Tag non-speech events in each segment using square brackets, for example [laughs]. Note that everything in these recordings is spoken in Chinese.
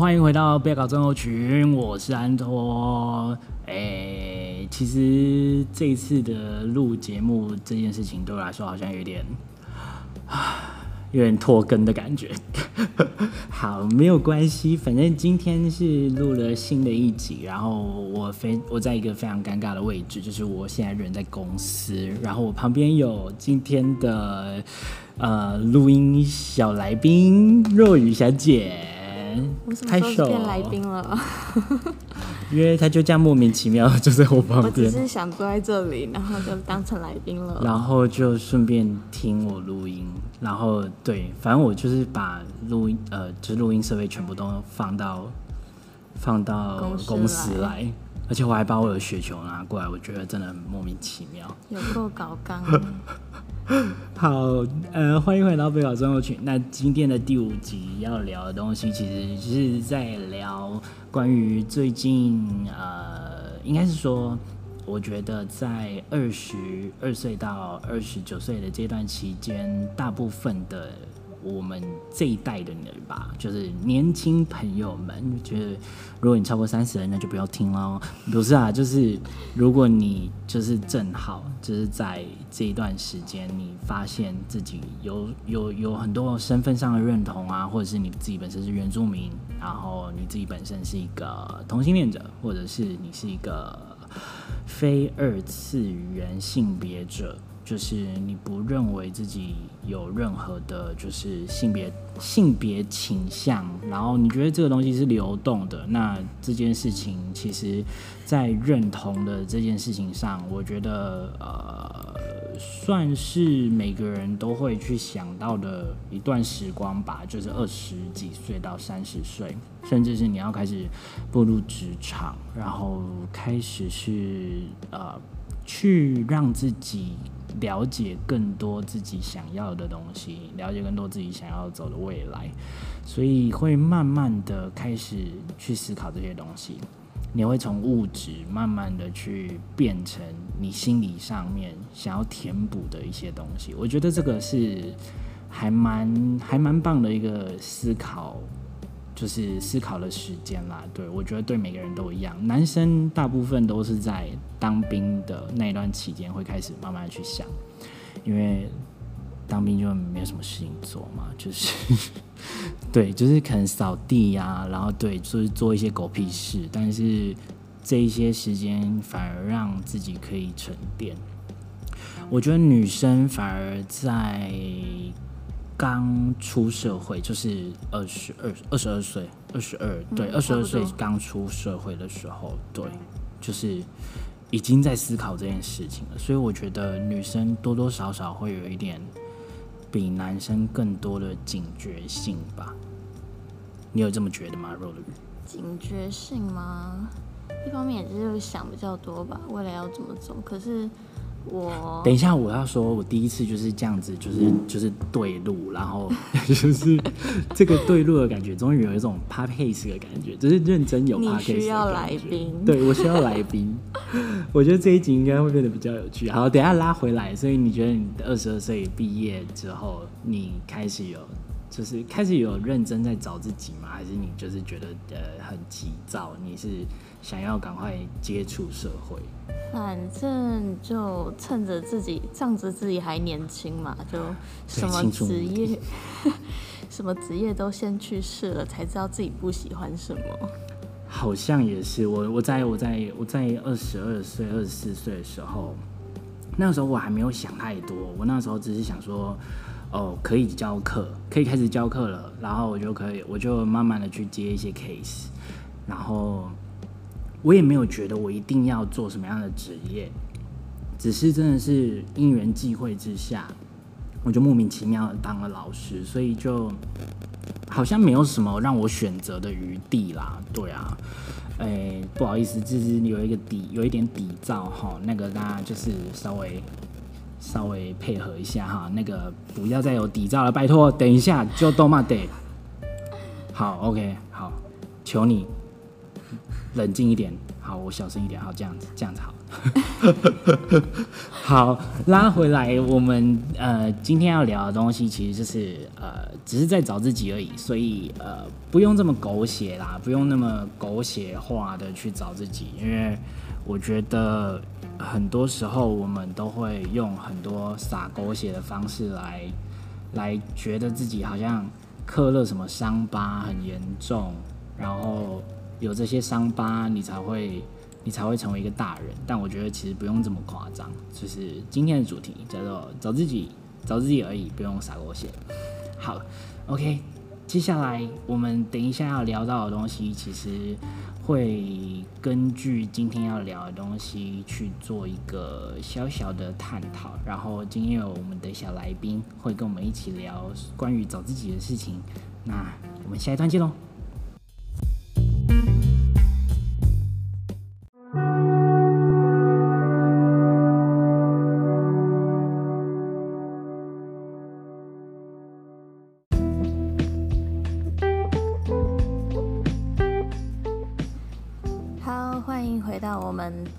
欢迎回到不要搞症候群，我是安托。哎，其实这一次的录节目这件事情对我来说好像有点。有点拖更的感觉，[laughs] 好，没有关系，反正今天是录了新的一集，然后我非我在一个非常尴尬的位置，就是我现在人在公司，然后我旁边有今天的呃录音小来宾若雨小姐。我什么时候变来宾了？[laughs] 因为他就这样莫名其妙就在我旁边。我只是想坐在这里，然后就当成来宾了。然后就顺便听我录音，然后对，反正我就是把录音呃，就是录音设备全部都放到放到公司来，而且我还把我的雪球拿过来，我觉得真的很莫名其妙。有够搞刚。[laughs] [laughs] 好，呃，欢迎回到备考生活群。那今天的第五集要聊的东西，其实是在聊关于最近，呃，应该是说，我觉得在二十二岁到二十九岁的这段期间，大部分的。我们这一代的人吧，就是年轻朋友们，觉得如果你超过三十了，那就不要听了。不是啊，就是如果你就是正好就是在这一段时间，你发现自己有有有很多身份上的认同啊，或者是你自己本身是原住民，然后你自己本身是一个同性恋者，或者是你是一个非二次元性别者。就是你不认为自己有任何的，就是性别性别倾向，然后你觉得这个东西是流动的，那这件事情其实，在认同的这件事情上，我觉得呃，算是每个人都会去想到的一段时光吧，就是二十几岁到三十岁，甚至是你要开始步入职场，然后开始是呃，去让自己。了解更多自己想要的东西，了解更多自己想要走的未来，所以会慢慢的开始去思考这些东西。你会从物质慢慢的去变成你心理上面想要填补的一些东西。我觉得这个是还蛮还蛮棒的一个思考。就是思考的时间啦，对，我觉得对每个人都一样。男生大部分都是在当兵的那一段期间会开始慢慢去想，因为当兵就没有什么事情做嘛，就是 [laughs] 对，就是可能扫地呀，然后对，就是做一些狗屁事。但是这一些时间反而让自己可以沉淀。我觉得女生反而在。刚出社会就是二十二、二十二岁，二十二，对，二十二岁刚出社会的时候，对，就是已经在思考这件事情了。所以我觉得女生多多少少会有一点比男生更多的警觉性吧？你有这么觉得吗，若雨？警觉性吗？一方面也是想比较多吧，未来要怎么走？可是。我等一下，我要说，我第一次就是这样子，就是 [laughs] 就是对路，然后 [laughs] 就是这个对路的感觉，终于有一种 podcast 的感觉，就是认真有 podcast 的感觉。你需要来宾，对，我需要来宾。[laughs] 我觉得这一集应该会变得比较有趣。好，等一下拉回来。所以你觉得你二十二岁毕业之后，你开始有就是开始有认真在找自己吗？还是你就是觉得呃很急躁？你是想要赶快接触社会？反正就趁着自己仗着自己还年轻嘛，就什么职业 [laughs] 什么职业都先去试了，才知道自己不喜欢什么。好像也是，我我在我在我在二十二岁、二十四岁的时候，那个时候我还没有想太多，我那时候只是想说，哦，可以教课，可以开始教课了，然后我就可以，我就慢慢的去接一些 case，然后。我也没有觉得我一定要做什么样的职业，只是真的是因缘际会之下，我就莫名其妙的当了老师，所以就好像没有什么让我选择的余地啦。对啊，哎、不好意思，就是有一个底，有一点底噪哈，那个大家就是稍微稍微配合一下哈，那个不要再有底噪了，拜托，等一下就都骂得。好，OK，好，求你。冷静一点，好，我小声一点。好，这样子，这样子好。[laughs] 好，拉回来，我们呃今天要聊的东西，其实就是呃只是在找自己而已，所以呃不用这么狗血啦，不用那么狗血化的去找自己，因为我觉得很多时候我们都会用很多撒狗血的方式来来觉得自己好像刻了什么伤疤很严重，然后有这些伤疤你才会。你才会成为一个大人，但我觉得其实不用这么夸张。就是今天的主题叫做找自己，找自己而已，不用撒狗血。好，OK，接下来我们等一下要聊到的东西，其实会根据今天要聊的东西去做一个小小的探讨。然后今天有我们的小来宾会跟我们一起聊关于找自己的事情。那我们下一段见喽。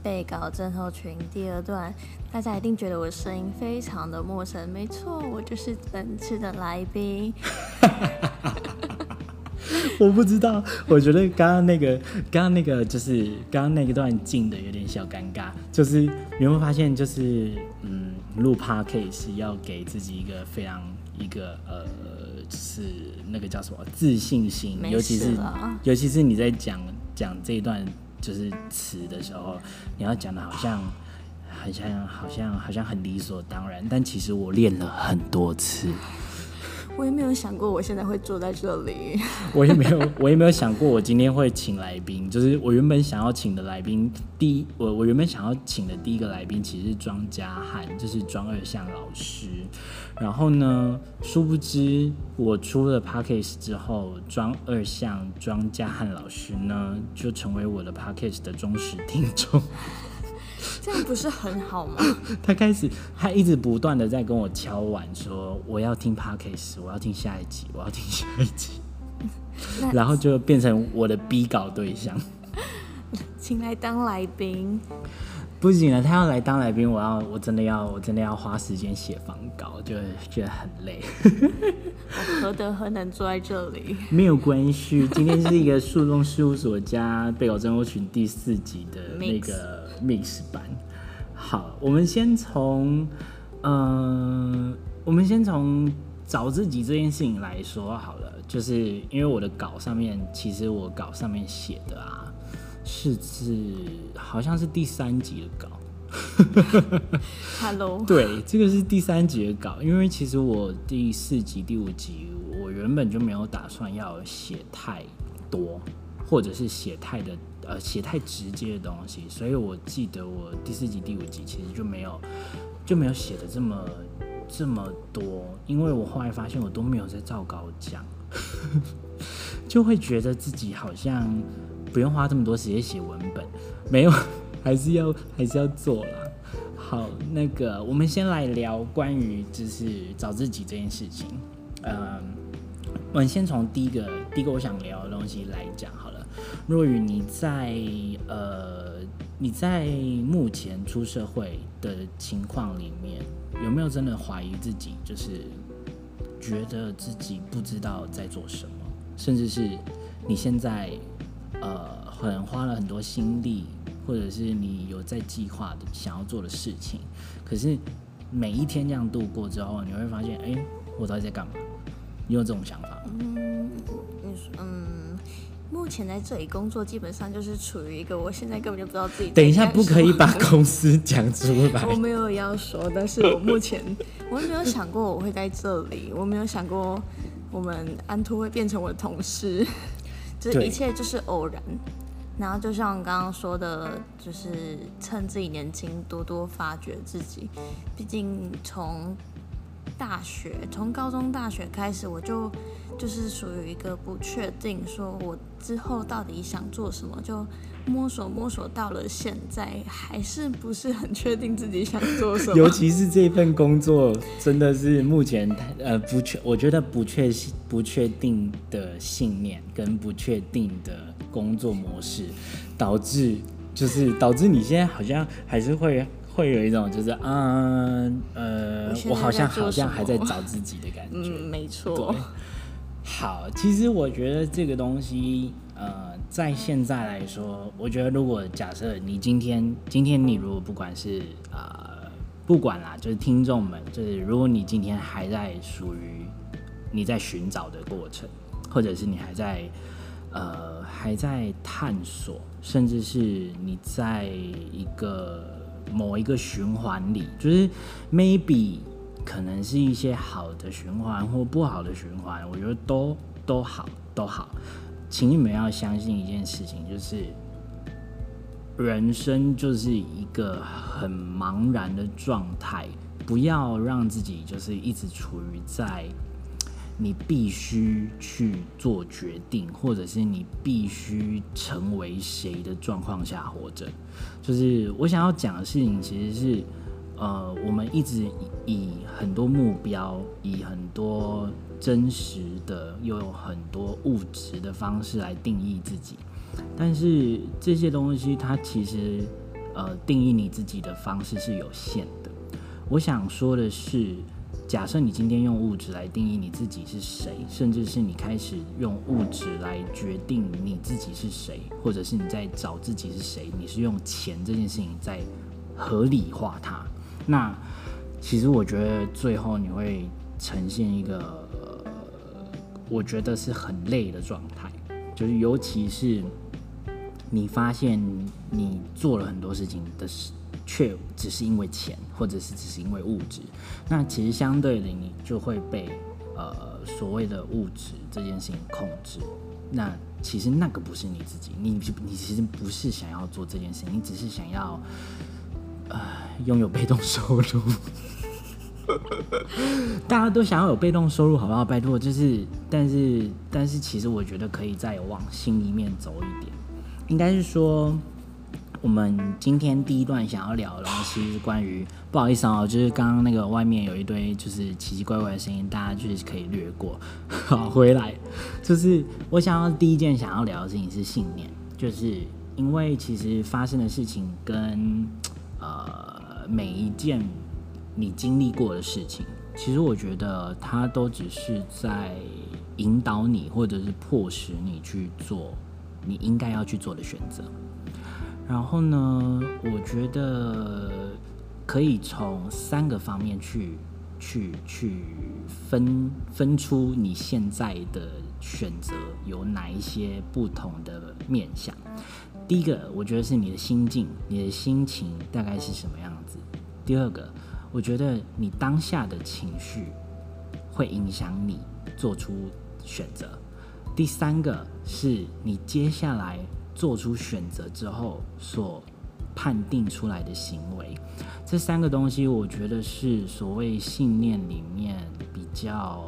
备稿症候群第二段，大家一定觉得我的声音非常的陌生。没错，我就是本次的来宾。[laughs] 我不知道，我觉得刚刚那个，刚刚那个就是刚刚那个段进的有点小尴尬。就是你会发现，就是嗯，录 Podcast 要给自己一个非常一个呃，就是那个叫什么自信心，尤其是尤其是你在讲讲这一段。就是词的时候，你要讲的好像，好像，好像，好像很理所当然，但其实我练了很多次。我也没有想过我现在会坐在这里。[laughs] 我也没有，我也没有想过我今天会请来宾。就是我原本想要请的来宾，第一，我我原本想要请的第一个来宾其实是庄家汉，就是庄二向老师。然后呢，殊不知我出了 Podcast 之后，庄二向、庄家汉老师呢就成为我的 Podcast 的忠实听众。[laughs] 这样不是很好吗？[laughs] 他开始，他一直不断的在跟我敲碗，说我要听 Podcast，我要听下一集，我要听下一集，[laughs] 然后就变成我的逼稿对象，请来当来宾。不行了，他要来当来宾，我要我真的要我真的要花时间写房稿，就觉得很累。我何德何能坐在这里？没有关系，今天是一个树洞事务所加备稿症候群第四集的那个 mix 版。好，我们先从嗯、呃，我们先从找自己这件事情来说好了，就是因为我的稿上面，其实我稿上面写的啊。是是，好像是第三集的稿。Hello，[laughs] 对，这个是第三集的稿，因为其实我第四集、第五集，我原本就没有打算要写太多，或者是写太的呃写太直接的东西，所以我记得我第四集、第五集其实就没有就没有写的这么这么多，因为我后来发现我都没有在照稿讲，[laughs] 就会觉得自己好像。不用花这么多时间写文本，没有，[laughs] 还是要还是要做啦。好，那个我们先来聊关于就是找自己这件事情。嗯，我们先从第一个第一个我想聊的东西来讲好了。若雨，你在呃你在目前出社会的情况里面，有没有真的怀疑自己？就是觉得自己不知道在做什么，甚至是你现在。呃，很花了很多心力，或者是你有在计划的想要做的事情，可是每一天这样度过之后，你会发现，哎、我到底在干嘛？你有这种想法吗？嗯，嗯，目前在这里工作，基本上就是处于一个我现在根本就不知道自己。等一下，不可以把公司讲出来。[laughs] 我没有要说，但是我目前我没有想过我会在这里，我没有想过我们安兔会变成我的同事。[laughs] 这一切就是偶然，然后就像刚刚说的，就是趁自己年轻，多多发掘自己。毕竟从大学，从高中、大学开始，我就就是属于一个不确定，说我之后到底想做什么，就。摸索摸索到了现在，还是不是很确定自己想做什么。[laughs] 尤其是这份工作，真的是目前呃不确，我觉得不确不确定的信念跟不确定的工作模式，导致就是导致你现在好像还是会会有一种就是嗯呃，我，我好像好像还在找自己的感觉。嗯，没错。好，其实我觉得这个东西，呃，在现在来说，我觉得如果假设你今天今天你如果不管是呃不管啦，就是听众们，就是如果你今天还在属于你在寻找的过程，或者是你还在呃还在探索，甚至是你在一个某一个循环里，就是 maybe。可能是一些好的循环或不好的循环，我觉得都都好都好，请你们要相信一件事情，就是人生就是一个很茫然的状态，不要让自己就是一直处于在你必须去做决定，或者是你必须成为谁的状况下活着。就是我想要讲的事情，其实是。呃，我们一直以很多目标，以很多真实的又有很多物质的方式来定义自己，但是这些东西它其实呃定义你自己的方式是有限的。我想说的是，假设你今天用物质来定义你自己是谁，甚至是你开始用物质来决定你自己是谁，或者是你在找自己是谁，你是用钱这件事情在合理化它。那其实我觉得最后你会呈现一个，我觉得是很累的状态，就是尤其是你发现你做了很多事情的事，却只是因为钱，或者是只是因为物质。那其实相对的，你就会被呃所谓的物质这件事情控制。那其实那个不是你自己，你你其实不是想要做这件事情，你只是想要呃。拥有被动收入，[laughs] 大家都想要有被动收入，好不好？拜托，就是，但是，但是，其实我觉得可以再往心里面走一点。应该是说，我们今天第一段想要聊的东西是关于，不好意思啊，就是刚刚那个外面有一堆就是奇奇怪怪的声音，大家就是可以略过。[laughs] 好，回来，就是我想要第一件想要聊的事情是信念，就是因为其实发生的事情跟。呃，每一件你经历过的事情，其实我觉得它都只是在引导你，或者是迫使你去做你应该要去做的选择。然后呢，我觉得可以从三个方面去去去分分出你现在的选择有哪一些不同的面向。第一个，我觉得是你的心境，你的心情大概是什么样子。第二个，我觉得你当下的情绪会影响你做出选择。第三个，是你接下来做出选择之后所判定出来的行为。这三个东西，我觉得是所谓信念里面比较，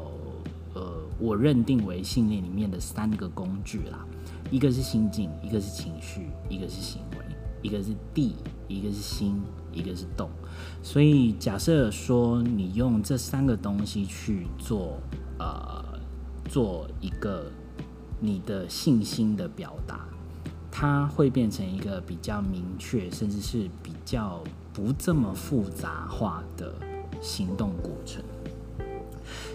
呃，我认定为信念里面的三个工具啦。一个是心境，一个是情绪，一个是行为，一个是地，一个是心，一个是动。所以假设说你用这三个东西去做，呃，做一个你的信心的表达，它会变成一个比较明确，甚至是比较不这么复杂化的行动过程。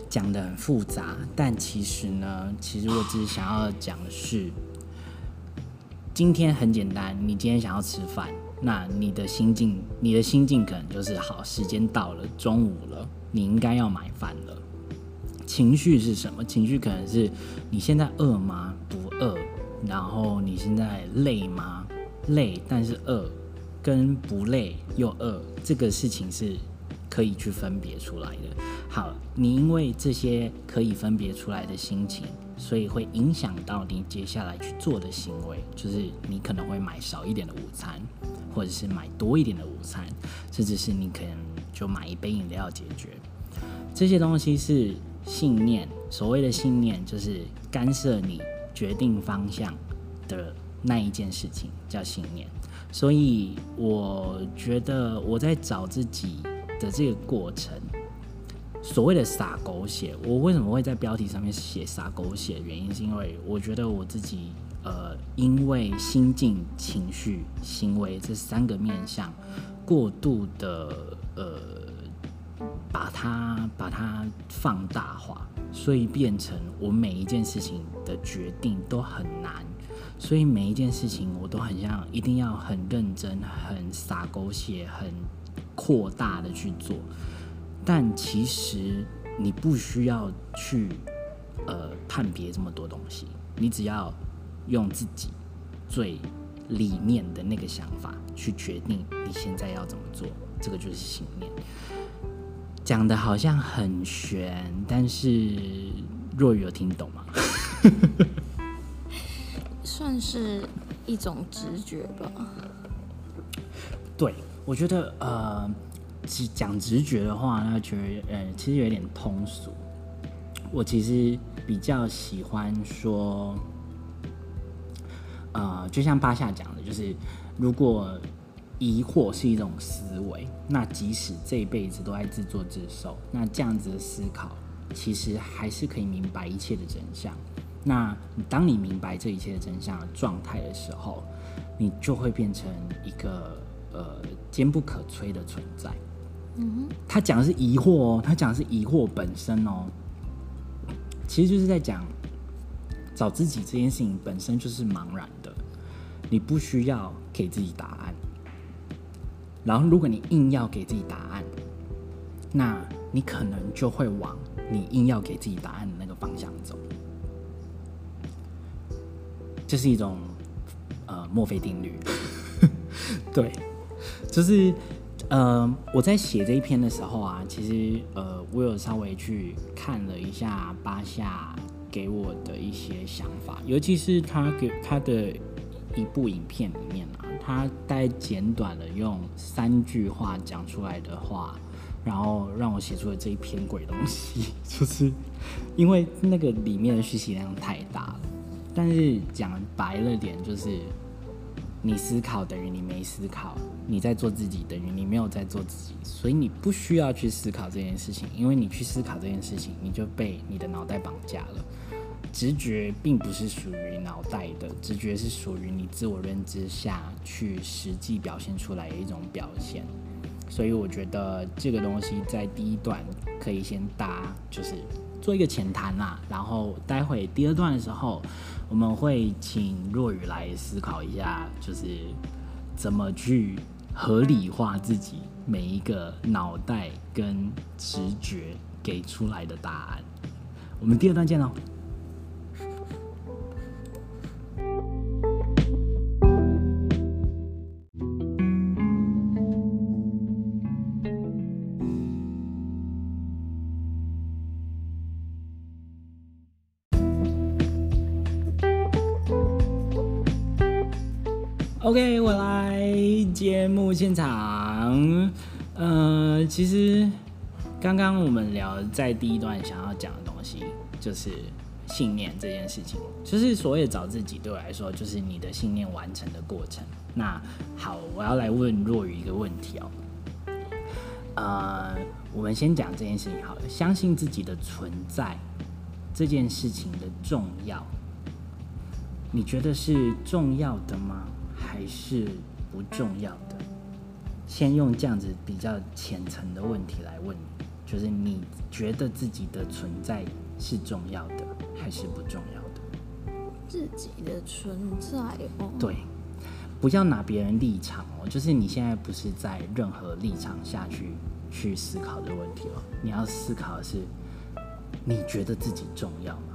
讲得很复杂，但其实呢，其实我只是想要讲的是。今天很简单，你今天想要吃饭，那你的心境，你的心境可能就是好，时间到了，中午了，你应该要买饭了。情绪是什么？情绪可能是你现在饿吗？不饿。然后你现在累吗？累，但是饿，跟不累又饿，这个事情是可以去分别出来的。好，你因为这些可以分别出来的心情。所以会影响到你接下来去做的行为，就是你可能会买少一点的午餐，或者是买多一点的午餐，甚至是你可能就买一杯饮料解决。这些东西是信念，所谓的信念就是干涉你决定方向的那一件事情叫信念。所以我觉得我在找自己的这个过程。所谓的洒狗血，我为什么会在标题上面写洒狗血？原因是因为我觉得我自己呃，因为心境、情绪、行为这三个面向过度的呃，把它把它放大化，所以变成我每一件事情的决定都很难，所以每一件事情我都很像一定要很认真、很洒狗血、很扩大的去做，但其实你不需要去呃判别这么多东西，你只要。用自己最里面的那个想法去决定你现在要怎么做，这个就是信念。讲的好像很玄，但是若雨有听懂吗？[laughs] 算是一种直觉吧。对，我觉得呃，讲直觉的话，那觉得呃，其实有点通俗。我其实比较喜欢说。呃，就像巴夏讲的，就是如果疑惑是一种思维，那即使这一辈子都在自作自受，那这样子的思考，其实还是可以明白一切的真相。那当你明白这一切的真相的状态的时候，你就会变成一个呃坚不可摧的存在。嗯，他讲的是疑惑哦，他讲的是疑惑本身哦，其实就是在讲。找自己这件事情本身就是茫然的，你不需要给自己答案。然后，如果你硬要给自己答案，那你可能就会往你硬要给自己答案的那个方向走。这是一种呃墨菲定律，[laughs] 对，就是呃我在写这一篇的时候啊，其实呃我有稍微去看了一下巴夏。给我的一些想法，尤其是他给他的一部影片里面啊，他带简短的用三句话讲出来的话，然后让我写出了这一篇鬼东西，就是因为那个里面的讯息量太大了。但是讲白了点，就是你思考等于你没思考，你在做自己等于你没有在做自己，所以你不需要去思考这件事情，因为你去思考这件事情，你就被你的脑袋绑架了。直觉并不是属于脑袋的，直觉是属于你自我认知下去实际表现出来的一种表现。所以我觉得这个东西在第一段可以先搭，就是做一个浅谈啦。然后待会第二段的时候，我们会请若雨来思考一下，就是怎么去合理化自己每一个脑袋跟直觉给出来的答案。我们第二段见喽。OK，我来节目现场。呃，其实刚刚我们聊在第一段想要讲的东西，就是信念这件事情。就是所谓找自己，对我来说，就是你的信念完成的过程。那好，我要来问若雨一个问题哦。呃，我们先讲这件事情好了。相信自己的存在这件事情的重要，你觉得是重要的吗？还是不重要的。先用这样子比较浅层的问题来问你，就是你觉得自己的存在是重要的，还是不重要的？自己的存在哦。对，不要拿别人立场哦，就是你现在不是在任何立场下去去思考这个问题哦，你要思考的是，你觉得自己重要吗？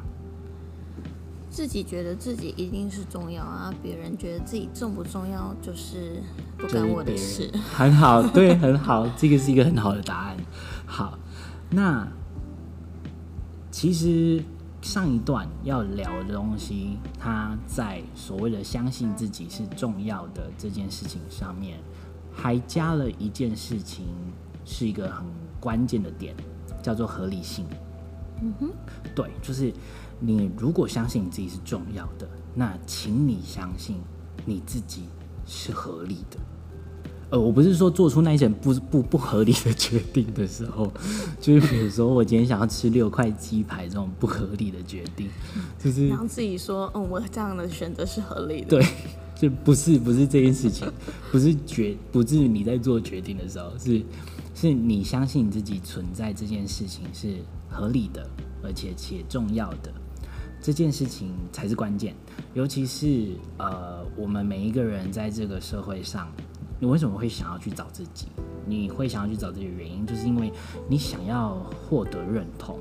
自己觉得自己一定是重要啊，别人觉得自己重不重要就是不干我的事。很好，对，很好，这个是一个很好的答案。好，那其实上一段要聊的东西，它在所谓的相信自己是重要的这件事情上面，还加了一件事情，是一个很关键的点，叫做合理性。嗯哼，对，就是。你如果相信你自己是重要的，那请你相信你自己是合理的，呃，我不是说做出那一些不不不合理的决定的时候，[laughs] 就是比如说我今天想要吃六块鸡排这种不合理的决定，就是然后自己说，嗯，我这样的选择是合理的。对，[laughs] 就不是不是这件事情，[laughs] 不是决不是你在做决定的时候，是是你相信你自己存在这件事情是合理的，而且且重要的。这件事情才是关键，尤其是呃，我们每一个人在这个社会上，你为什么会想要去找自己？你会想要去找自己的原因，就是因为你想要获得认同。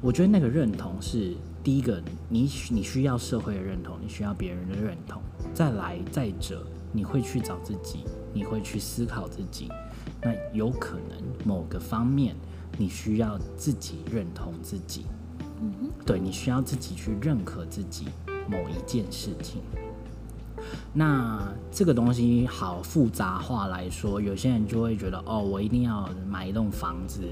我觉得那个认同是第一个，你你需要社会的认同，你需要别人的认同。再来，再者，你会去找自己，你会去思考自己。那有可能某个方面，你需要自己认同自己。对，你需要自己去认可自己某一件事情。那这个东西好复杂化来说，有些人就会觉得哦，我一定要买一栋房子，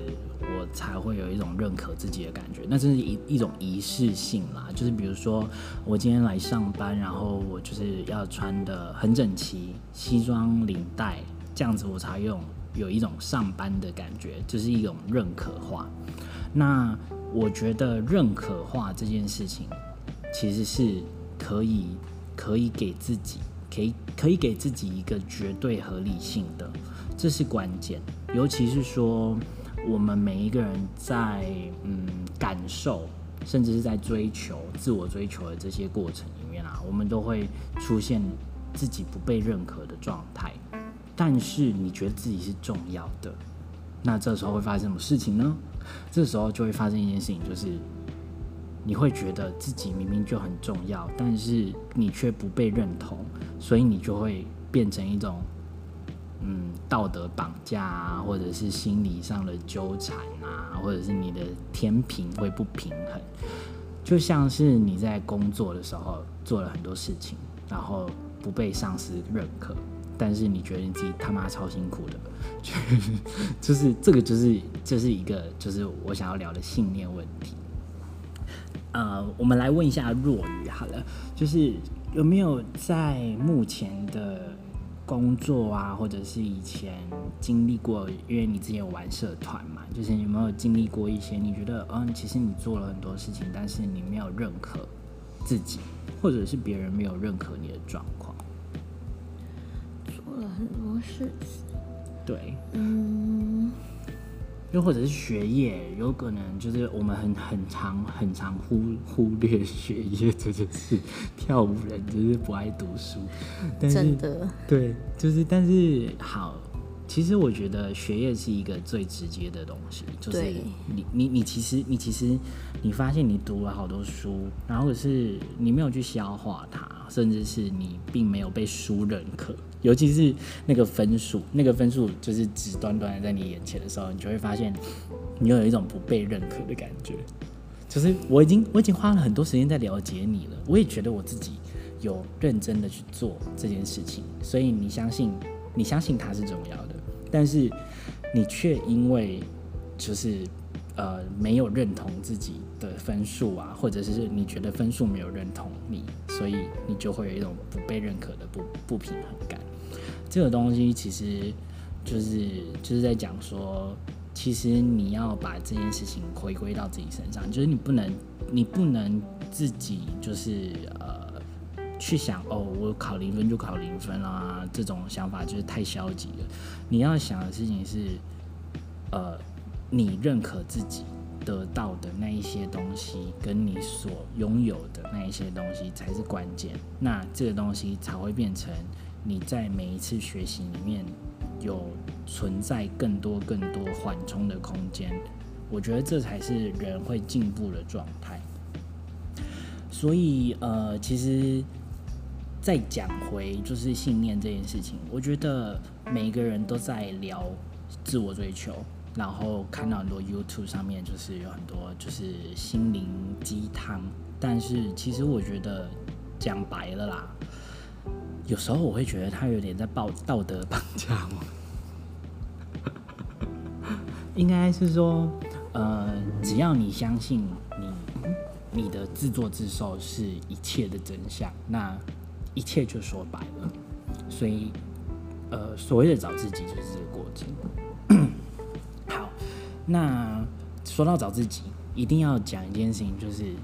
我才会有一种认可自己的感觉。那这是一一种仪式性啦，就是比如说我今天来上班，然后我就是要穿得很整齐，西装领带这样子，我才用有一种上班的感觉，就是一种认可化。那我觉得认可化这件事情，其实是可以可以给自己，可以可以给自己一个绝对合理性的，这是关键。尤其是说，我们每一个人在嗯感受，甚至是在追求自我追求的这些过程里面啊，我们都会出现自己不被认可的状态。但是你觉得自己是重要的，那这时候会发生什么事情呢？这时候就会发生一件事情，就是你会觉得自己明明就很重要，但是你却不被认同，所以你就会变成一种嗯道德绑架啊，或者是心理上的纠缠啊，或者是你的天平会不平衡，就像是你在工作的时候做了很多事情，然后不被上司认可。但是你觉得你自己他妈超辛苦的，[laughs] 就是这个就是这是一个就是我想要聊的信念问题。呃，我们来问一下若雨好了，就是有没有在目前的工作啊，或者是以前经历过？因为你之前有玩社团嘛，就是有没有经历过一些你觉得嗯，其实你做了很多事情，但是你没有认可自己，或者是别人没有认可你的状况？很多事情，对，嗯，又或者是学业，有可能就是我们很很常很常忽忽略学业这件事。跳舞人就是不爱读书，但是真的对，就是但是好。其实我觉得学业是一个最直接的东西，就是你你你其实你其实你发现你读了好多书，然后是你没有去消化它，甚至是你并没有被书认可，尤其是那个分数，那个分数就是直端端的在你眼前的时候，你就会发现你有一种不被认可的感觉。就是我已经我已经花了很多时间在了解你了，我也觉得我自己有认真的去做这件事情，所以你相信你相信它是重要的。但是你却因为就是呃没有认同自己的分数啊，或者是你觉得分数没有认同你，所以你就会有一种不被认可的不不平衡感。这个东西其实就是就是在讲说，其实你要把这件事情回归到自己身上，就是你不能你不能自己就是呃。去想哦，我考零分就考零分啊，这种想法就是太消极了。你要想的事情是，呃，你认可自己得到的那一些东西，跟你所拥有的那一些东西才是关键。那这个东西才会变成你在每一次学习里面有存在更多更多缓冲的空间。我觉得这才是人会进步的状态。所以呃，其实。再讲回就是信念这件事情，我觉得每个人都在聊自我追求，然后看到很多 YouTube 上面就是有很多就是心灵鸡汤，但是其实我觉得讲白了啦，有时候我会觉得他有点在报道德绑架我，[laughs] 应该是说，呃，只要你相信你你的自作自受是一切的真相，那。一切就说白了，所以呃，所谓的找自己就是这个过程。[clears throat] 好，那说到找自己，一定要讲一件事情，就是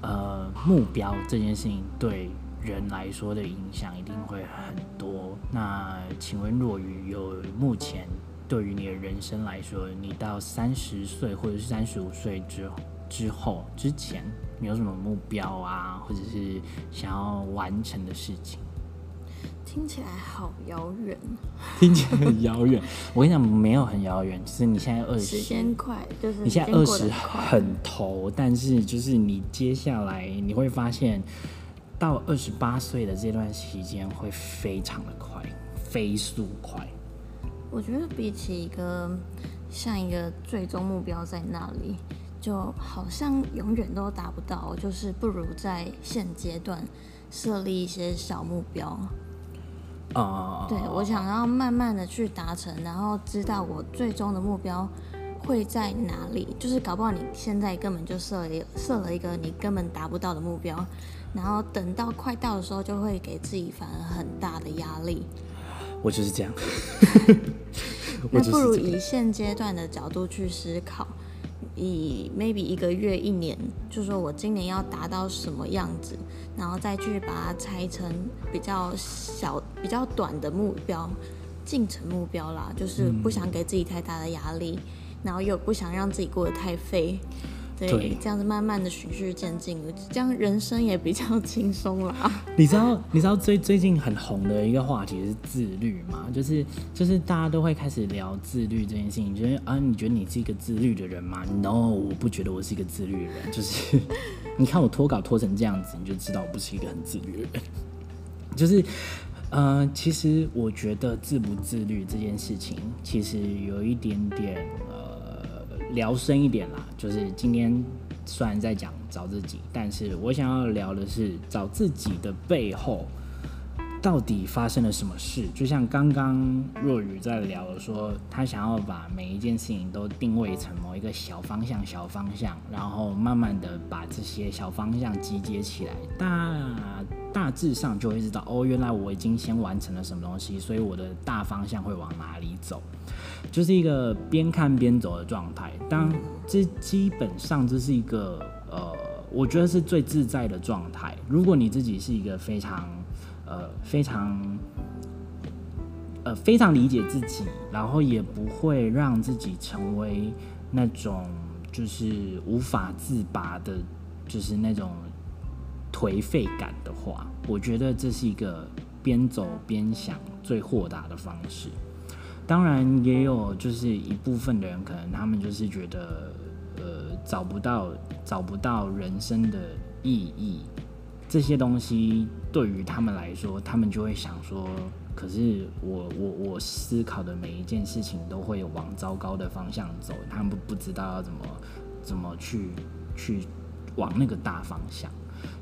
呃，目标这件事情对人来说的影响一定会很多。那请问若雨有目前对于你的人生来说，你到三十岁或者是三十五岁之之后之前，你有什么目标啊，或者是想要完成的事情？听起来好遥远。听起来很遥远。[laughs] 我跟你讲，没有很遥远，就是你现在二十，时间快，就是你现在二十很头，但是就是你接下来你会发现。到二十八岁的这段期间会非常的快，飞速快。我觉得比起一个像一个最终目标在那里，就好像永远都达不到，就是不如在现阶段设立一些小目标。啊、uh，对，我想要慢慢的去达成，然后知道我最终的目标会在哪里。就是搞不好你现在根本就设了设了一个你根本达不到的目标。然后等到快到的时候，就会给自己反而很大的压力。我就是这样。[laughs] [laughs] 那不如以现阶段的角度去思考，以 maybe 一个月、一年，就说我今年要达到什么样子，然后再去把它拆成比较小、比较短的目标、进程目标啦。就是不想给自己太大的压力，嗯、然后又不想让自己过得太废。对，这样子慢慢的循序渐进，这样人生也比较轻松啦。[laughs] 你知道，你知道最最近很红的一个话题是自律吗？就是就是大家都会开始聊自律这件事情。觉得啊，你觉得你是一个自律的人吗？No，我不觉得我是一个自律的人。就是 [laughs] 你看我脱稿脱成这样子，你就知道我不是一个很自律的人。[laughs] 就是呃，其实我觉得自不自律这件事情，其实有一点点呃。聊深一点啦，就是今天虽然在讲找自己，但是我想要聊的是找自己的背后到底发生了什么事。就像刚刚若雨在聊说，他想要把每一件事情都定位成某一个小方向、小方向，然后慢慢的把这些小方向集结起来，大大致上就会知道哦，原来我已经先完成了什么东西，所以我的大方向会往哪里走。就是一个边看边走的状态，当这基本上这是一个呃，我觉得是最自在的状态。如果你自己是一个非常呃非常呃非常理解自己，然后也不会让自己成为那种就是无法自拔的，就是那种颓废感的话，我觉得这是一个边走边想最豁达的方式。当然也有，就是一部分的人，可能他们就是觉得，呃，找不到找不到人生的意义，这些东西对于他们来说，他们就会想说，可是我我我思考的每一件事情都会往糟糕的方向走，他们不不知道要怎么怎么去去往那个大方向，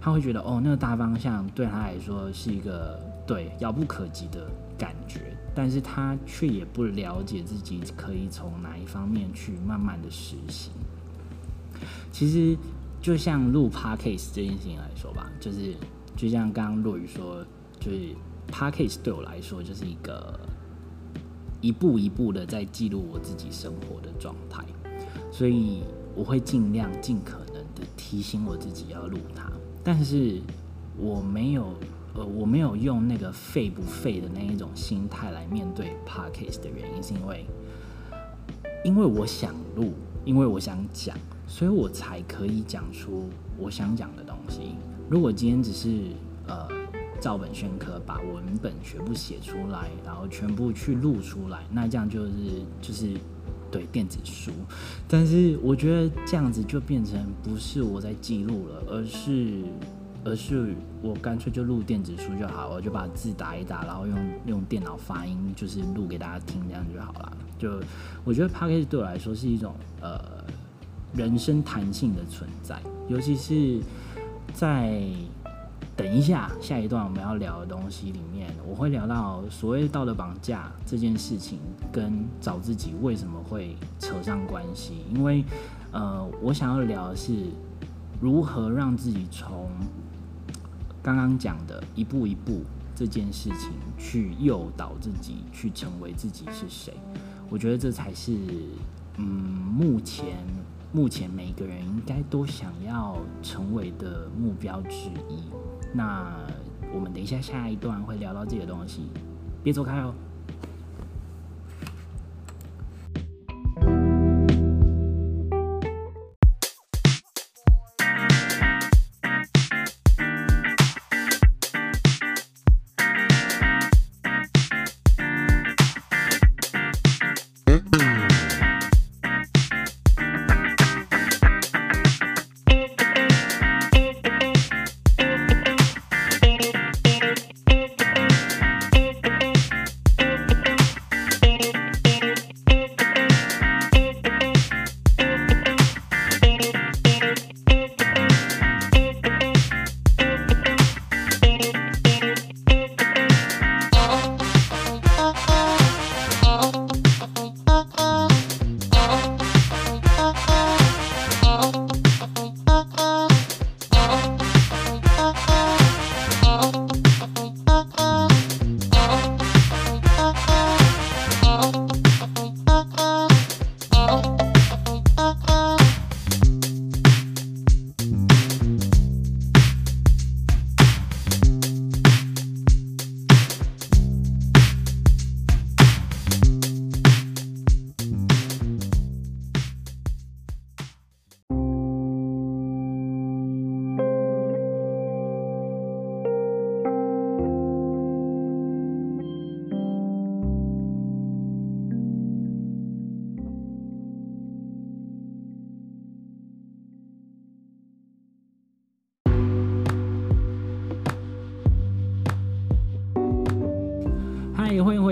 他会觉得哦，那个大方向对他来说是一个对遥不可及的感觉。但是他却也不了解自己可以从哪一方面去慢慢的实行。其实就像录 Podcast 这件事情来说吧，就是就像刚刚若雨说，就是 Podcast 对我来说就是一个一步一步的在记录我自己生活的状态，所以我会尽量尽可能的提醒我自己要录它，但是我没有。呃，我没有用那个废不废的那一种心态来面对 Podcast 的原因，是因为，因为我想录，因为我想讲，所以我才可以讲出我想讲的东西。如果今天只是呃照本宣科，把文本全部写出来，然后全部去录出来，那这样就是就是对电子书。但是我觉得这样子就变成不是我在记录了，而是。而是我干脆就录电子书就好，我就把字打一打，然后用用电脑发音，就是录给大家听，这样就好了。就我觉得 Podcast 对我来说是一种呃人生弹性的存在，尤其是在等一下下一段我们要聊的东西里面，我会聊到所谓道德绑架这件事情跟找自己为什么会扯上关系，因为呃我想要聊的是如何让自己从刚刚讲的一步一步这件事情去诱导自己去成为自己是谁。我觉得这才是，嗯，目前目前每个人应该都想要成为的目标之一。那我们等一下下一段会聊到这个东西，别走开哦。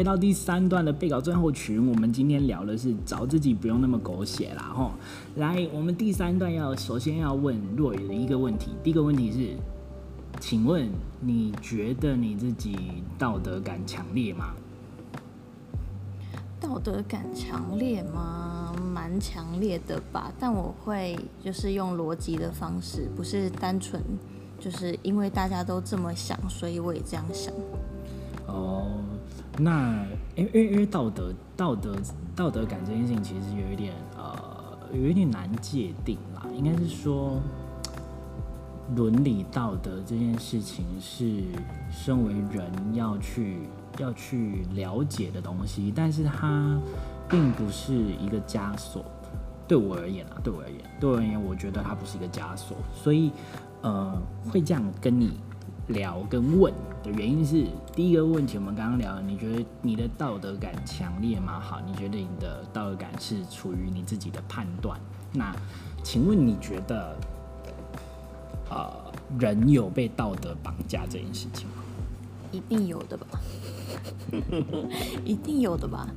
到第三段的备稿最后群。我们今天聊的是找自己，不用那么狗血啦，吼。来，我们第三段要首先要问若雨的一个问题。第一个问题是，请问你觉得你自己道德感强烈吗？道德感强烈吗？蛮强烈的吧。但我会就是用逻辑的方式，不是单纯就是因为大家都这么想，所以我也这样想。哦。那，因为因为道德道德道德感这件事情，其实有一点呃，有一点难界定啦。应该是说，伦理道德这件事情是身为人要去要去了解的东西，但是它并不是一个枷锁。对我而言啊，对我而言，对我而言，我觉得它不是一个枷锁，所以呃，会这样跟你。聊跟问的原因是，第一个问题我们刚刚聊，你觉得你的道德感强烈吗？好，你觉得你的道德感是处于你自己的判断。那请问你觉得，呃，人有被道德绑架这件事情吗？一定有的吧，[laughs] 一定有的吧。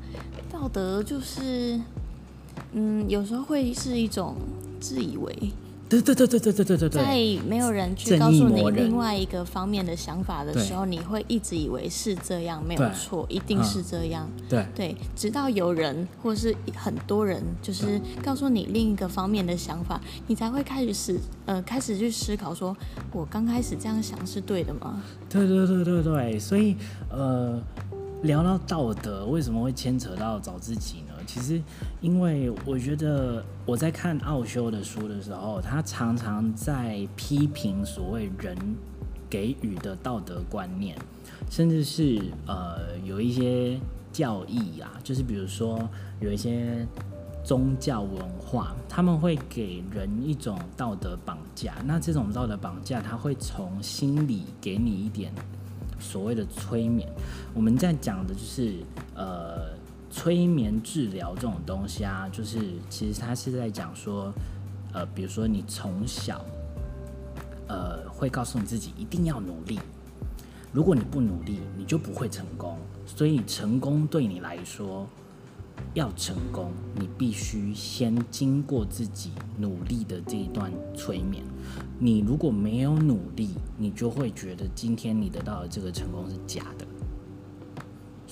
道德就是，嗯，有时候会是一种自以为。对对对对对对对对，在没有人去告诉你另外一个方面的想法的时候，你会一直以为是这样，没有错，一定是这样。对对，直到有人或是很多人就是告诉你另一个方面的想法，你才会开始思呃开始去思考说，我刚开始这样想是对的吗？对对对对对，所以呃，聊到道德，为什么会牵扯到找自己呢？其实，因为我觉得我在看奥修的书的时候，他常常在批评所谓人给予的道德观念，甚至是呃有一些教义啊，就是比如说有一些宗教文化，他们会给人一种道德绑架。那这种道德绑架，他会从心里给你一点所谓的催眠。我们在讲的就是呃。催眠治疗这种东西啊，就是其实他是在讲说，呃，比如说你从小，呃，会告诉你自己一定要努力，如果你不努力，你就不会成功。所以成功对你来说，要成功，你必须先经过自己努力的这一段催眠。你如果没有努力，你就会觉得今天你得到的这个成功是假的。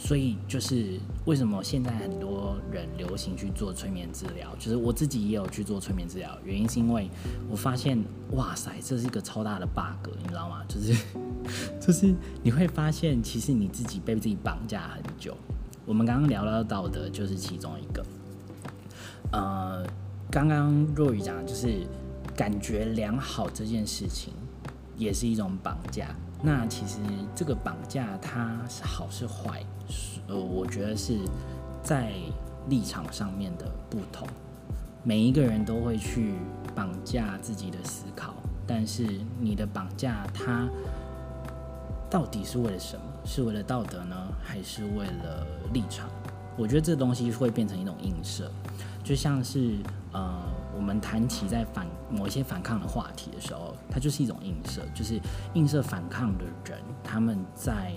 所以就是为什么现在很多人流行去做催眠治疗，就是我自己也有去做催眠治疗，原因是因为我发现，哇塞，这是一个超大的 bug，你知道吗？就是 [laughs] 就是你会发现，其实你自己被自己绑架很久。我们刚刚聊到道德，就是其中一个。呃，刚刚若雨讲就是感觉良好这件事情，也是一种绑架。那其实这个绑架它是好是坏，呃，我觉得是在立场上面的不同。每一个人都会去绑架自己的思考，但是你的绑架它到底是为了什么？是为了道德呢，还是为了立场？我觉得这东西会变成一种映射，就像是呃。我们谈起在反某一些反抗的话题的时候，它就是一种映射，就是映射反抗的人，他们在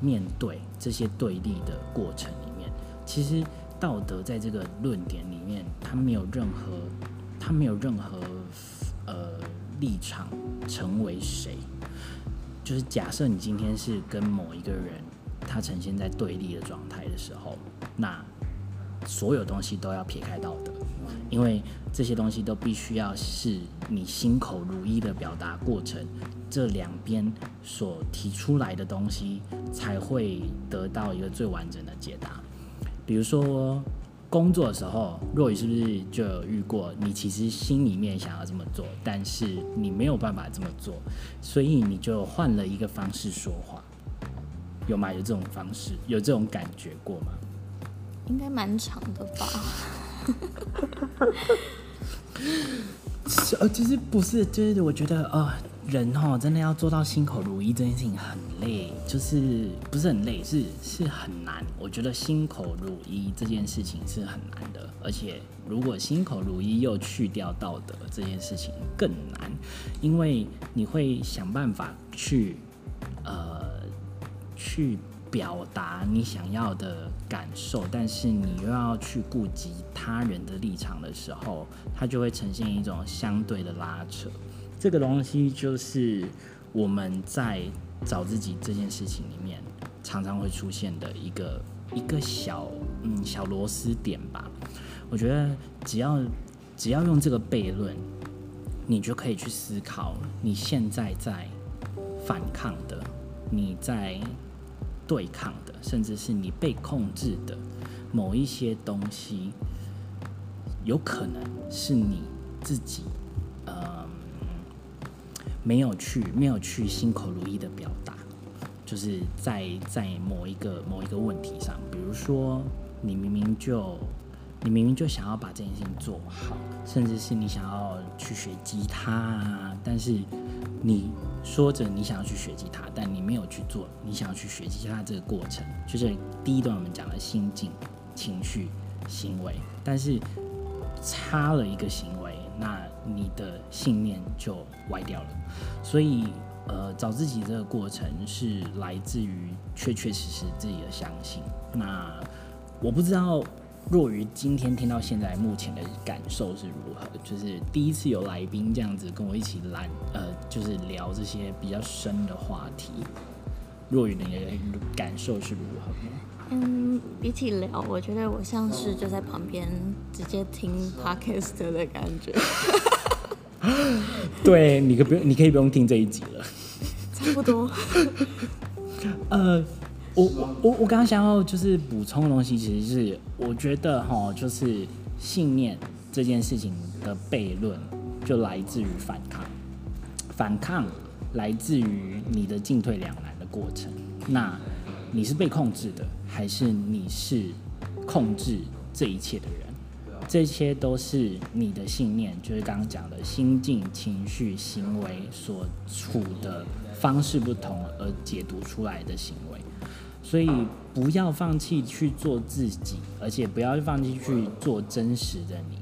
面对这些对立的过程里面，其实道德在这个论点里面，它没有任何，它没有任何呃立场成为谁。就是假设你今天是跟某一个人，他呈现在对立的状态的时候，那所有东西都要撇开道德。因为这些东西都必须要是你心口如一的表达过程，这两边所提出来的东西才会得到一个最完整的解答。比如说工作的时候，若雨是不是就有遇过？你其实心里面想要这么做，但是你没有办法这么做，所以你就换了一个方式说话，有吗？有这种方式，有这种感觉过吗？应该蛮长的吧。呃，[laughs] 其实不是，就是我觉得，呃，人哈真的要做到心口如一这件事情很累，就是不是很累，是是很难。我觉得心口如一这件事情是很难的，而且如果心口如一又去掉道德这件事情更难，因为你会想办法去，呃，去。表达你想要的感受，但是你又要去顾及他人的立场的时候，它就会呈现一种相对的拉扯。这个东西就是我们在找自己这件事情里面常常会出现的一个一个小嗯小螺丝点吧。我觉得只要只要用这个悖论，你就可以去思考你现在在反抗的，你在。对抗的，甚至是你被控制的某一些东西，有可能是你自己，呃，没有去没有去心口如一的表达，就是在在某一个某一个问题上，比如说你明明就你明明就想要把这件事情做好，甚至是你想要去学吉他啊，但是你。说着你想要去学吉他，但你没有去做。你想要去学吉他这个过程，就是第一段我们讲的心境、情绪、行为。但是差了一个行为，那你的信念就歪掉了。所以，呃，找自己这个过程是来自于确确实实自己的相信。那我不知道。若雨今天听到现在目前的感受是如何？就是第一次有来宾这样子跟我一起来，呃，就是聊这些比较深的话题。若雨的感受是如何？嗯，比起聊，我觉得我像是就在旁边直接听 podcast 的感觉。[laughs] 对，你可不用，你可以不用听这一集了。差不多。[laughs] 呃。我我我刚刚想要就是补充的东西，其实是我觉得哈，就是信念这件事情的悖论，就来自于反抗，反抗来自于你的进退两难的过程。那你是被控制的，还是你是控制这一切的人？这些都是你的信念，就是刚刚讲的心境、情绪、行为所处的方式不同而解读出来的行为。所以不要放弃去做自己，而且不要放弃去做真实的你，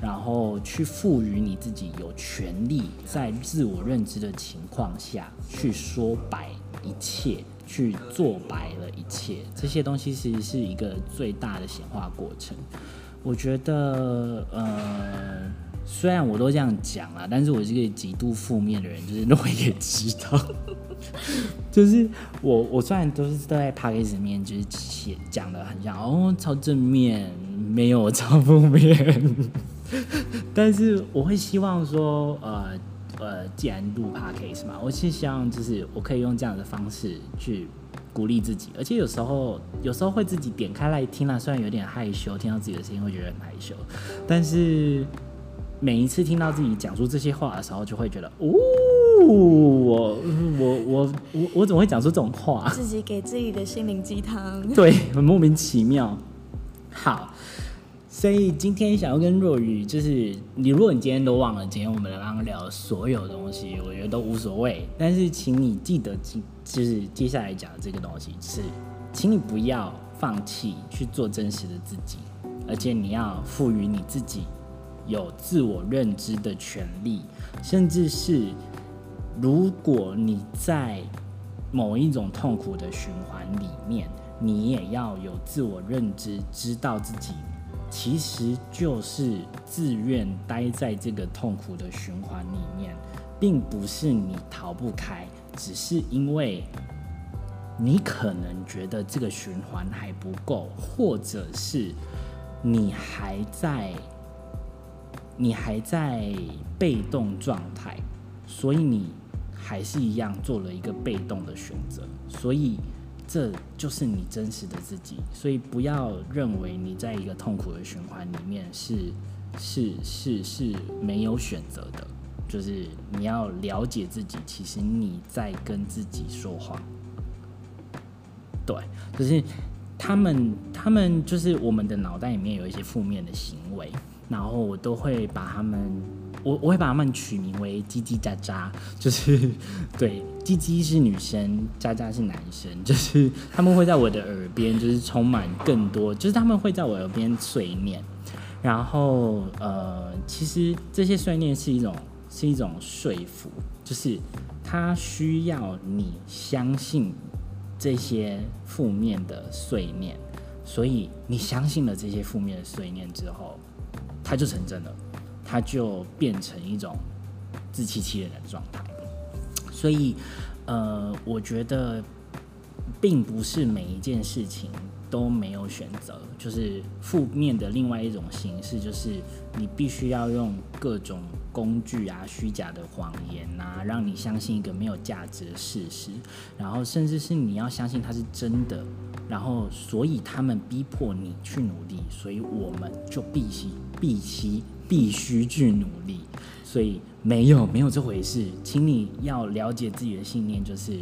然后去赋予你自己有权利在自我认知的情况下去说白一切，去做白了一切。这些东西其实是一个最大的显化过程。我觉得，呃，虽然我都这样讲了，但是我是个极度负面的人，就是那我也知道，就是我我虽然都是在 podcast 里面就是写讲的很像哦超正面，没有超负面，[laughs] 但是我会希望说呃呃，既然录 podcast 嘛，我是希望就是我可以用这样的方式去鼓励自己，而且有时候有时候会自己点开来听啊，虽然有点害羞，听到自己的声音会觉得很害羞，但是。每一次听到自己讲出这些话的时候，就会觉得，哦，我我我我我怎么会讲出这种话？自己给自己的心灵鸡汤，对，很莫名其妙。好，所以今天想要跟若雨，就是你，如果你今天都忘了今天我们刚刚聊所有东西，我觉得都无所谓。但是，请你记得，就是接下来讲的这个东西，是，请你不要放弃去做真实的自己，而且你要赋予你自己。有自我认知的权利，甚至是如果你在某一种痛苦的循环里面，你也要有自我认知，知道自己其实就是自愿待在这个痛苦的循环里面，并不是你逃不开，只是因为你可能觉得这个循环还不够，或者是你还在。你还在被动状态，所以你还是一样做了一个被动的选择，所以这就是你真实的自己。所以不要认为你在一个痛苦的循环里面是是是是没有选择的，就是你要了解自己，其实你在跟自己说谎。对，就是他们他们就是我们的脑袋里面有一些负面的行为。然后我都会把他们，我我会把他们取名为“叽叽喳喳”，就是对，叽叽是女生，喳喳是男生，就是他们会在我的耳边，就是充满更多，就是他们会在我耳边碎念。然后呃，其实这些碎念是一种是一种说服，就是他需要你相信这些负面的碎念，所以你相信了这些负面的碎念之后。它就成真了，它就变成一种自欺欺人的状态。所以，呃，我觉得并不是每一件事情都没有选择。就是负面的另外一种形式，就是你必须要用各种工具啊、虚假的谎言啊，让你相信一个没有价值的事实，然后甚至是你要相信它是真的。然后，所以他们逼迫你去努力，所以我们就必须、必须、必须去努力。所以没有没有这回事，请你要了解自己的信念，就是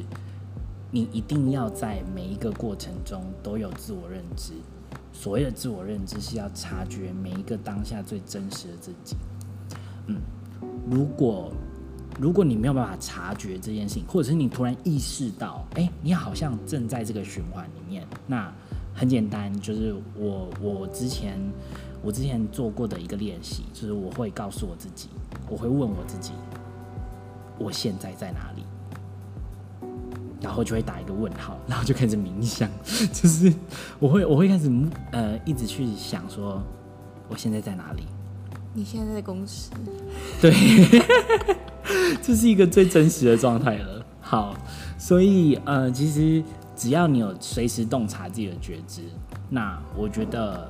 你一定要在每一个过程中都有自我认知。所谓的自我认知，是要察觉每一个当下最真实的自己。嗯，如果。如果你没有办法察觉这件事情，或者是你突然意识到，哎，你好像正在这个循环里面，那很简单，就是我我之前我之前做过的一个练习，就是我会告诉我自己，我会问我自己，我现在在哪里？然后就会打一个问号，然后就开始冥想，[laughs] 就是我会我会开始呃一直去想说，我现在在哪里？你现在在公司？[laughs] 对。[laughs] 这是一个最真实的状态了。好，所以呃，其实只要你有随时洞察自己的觉知，那我觉得呃，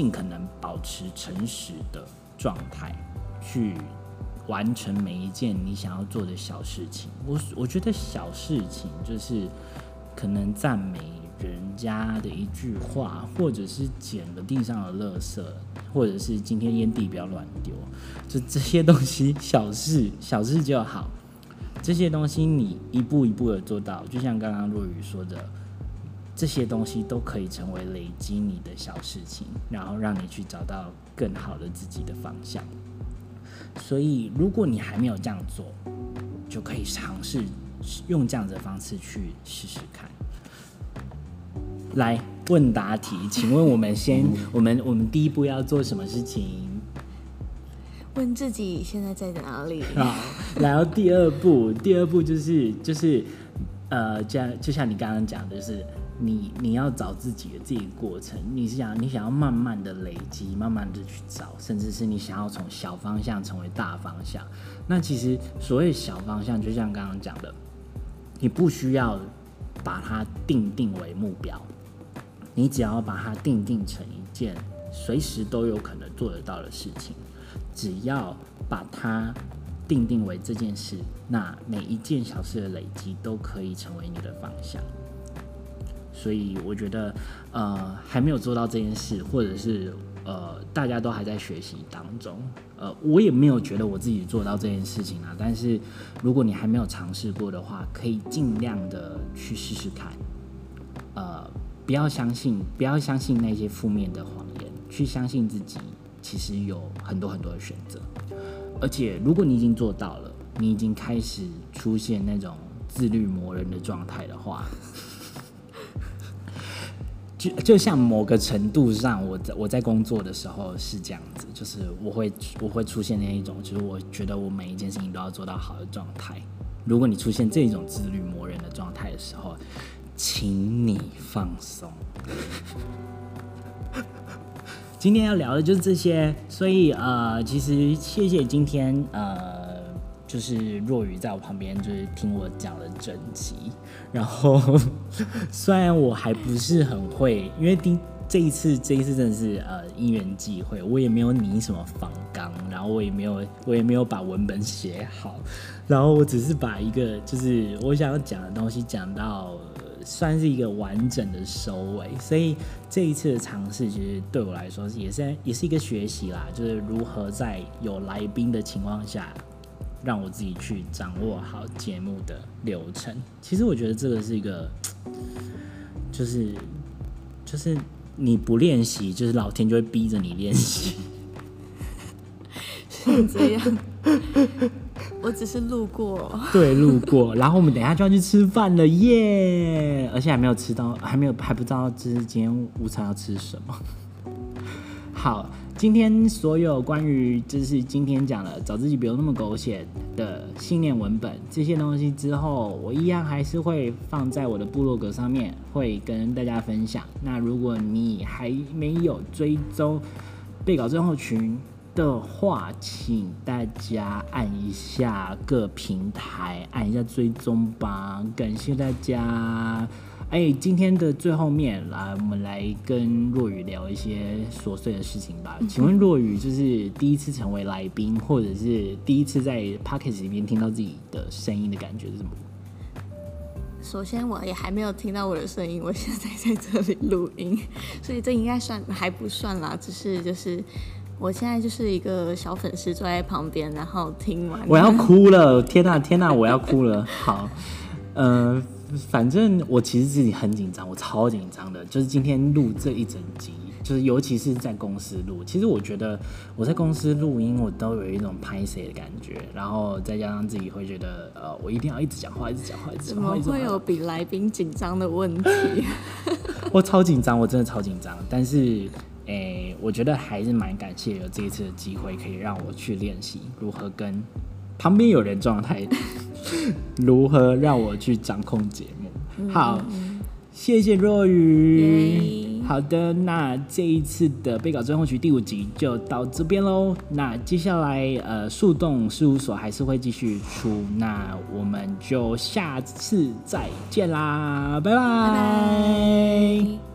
尽可能保持诚实的状态，去完成每一件你想要做的小事情。我我觉得小事情就是可能赞美人家的一句话，或者是捡了地上的垃圾。或者是今天烟蒂不要乱丢，就这些东西，小事 [laughs] 小事就好。这些东西你一步一步的做到，就像刚刚若雨说的，这些东西都可以成为累积你的小事情，然后让你去找到更好的自己的方向。所以，如果你还没有这样做，就可以尝试用这样子的方式去试试看。来。问答题，请问我们先，我们我们第一步要做什么事情？问自己现在在哪里？好，然后第二步，第二步就是就是呃，这样就像你刚刚讲的，就是你你要找自己的这个过程，你是想你想要慢慢的累积，慢慢的去找，甚至是你想要从小方向成为大方向。那其实所谓小方向，就像刚刚讲的，你不需要把它定定为目标，你只要把它定定成一件随时都有可能做得到的事情，只要把它定定为这件事，那每一件小事的累积都可以成为你的方向。所以我觉得，呃，还没有做到这件事，或者是呃，大家都还在学习当中，呃，我也没有觉得我自己做到这件事情啊。但是如果你还没有尝试过的话，可以尽量的去试试看，呃，不要相信，不要相信那些负面的谎言，去相信自己其实有很多很多的选择。而且如果你已经做到了，你已经开始出现那种自律磨人的状态的话。就就像某个程度上，我在我在工作的时候是这样子，就是我会我会出现那一种，就是我觉得我每一件事情都要做到好的状态。如果你出现这种自律磨人的状态的时候，请你放松。[laughs] 今天要聊的就是这些，所以呃，其实谢谢今天呃。就是若雨在我旁边，就是听我讲了整集。然后 [laughs] 虽然我还不是很会，因为第这一次这一次真的是呃因缘际会，我也没有拟什么仿纲，然后我也没有我也没有把文本写好，然后我只是把一个就是我想要讲的东西讲到算是一个完整的收尾。所以这一次的尝试，其实对我来说也是也是一个学习啦，就是如何在有来宾的情况下。让我自己去掌握好节目的流程。其实我觉得这个是一个，[tsk] 就是就是你不练习，就是老天就会逼着你练习。[laughs] 是这样。[laughs] 我只是路过。对，路过。然后我们等一下就要去吃饭了耶！Yeah! 而且还没有吃到，还没有还不知道就是今天午餐要吃什么。好。今天所有关于就是今天讲的找自己不用那么狗血的信念文本这些东西之后，我一样还是会放在我的部落格上面，会跟大家分享。那如果你还没有追踪备稿症候群的话，请大家按一下各平台按一下追踪吧，感谢大家。哎、欸，今天的最后面来，我们来跟若雨聊一些琐碎的事情吧。请问若雨，就是第一次成为来宾，或者是第一次在 Podcast 里面听到自己的声音的感觉是什么？首先，我也还没有听到我的声音，我现在在这里录音，所以这应该算还不算啦。只是就是，我现在就是一个小粉丝坐在旁边，然后听完。我要哭了！天哪，天哪，我要哭了！好，呃。反正我其实自己很紧张，我超紧张的。就是今天录这一整集，就是尤其是在公司录。其实我觉得我在公司录音，我都有一种拍谢的感觉。然后再加上自己会觉得，呃，我一定要一直讲话，一直讲话，一直讲话。怎么会有比来宾紧张的问题？我超紧张，我真的超紧张。但是，诶、我觉得还是蛮感谢有这一次的机会，可以让我去练习如何跟旁边有人状态。[laughs] 如何让我去掌控节目？好，谢谢若雨。好的，那这一次的被稿症候群第五集就到这边喽。那接下来，呃，树洞事务所还是会继续出，那我们就下次再见啦，拜拜。拜拜。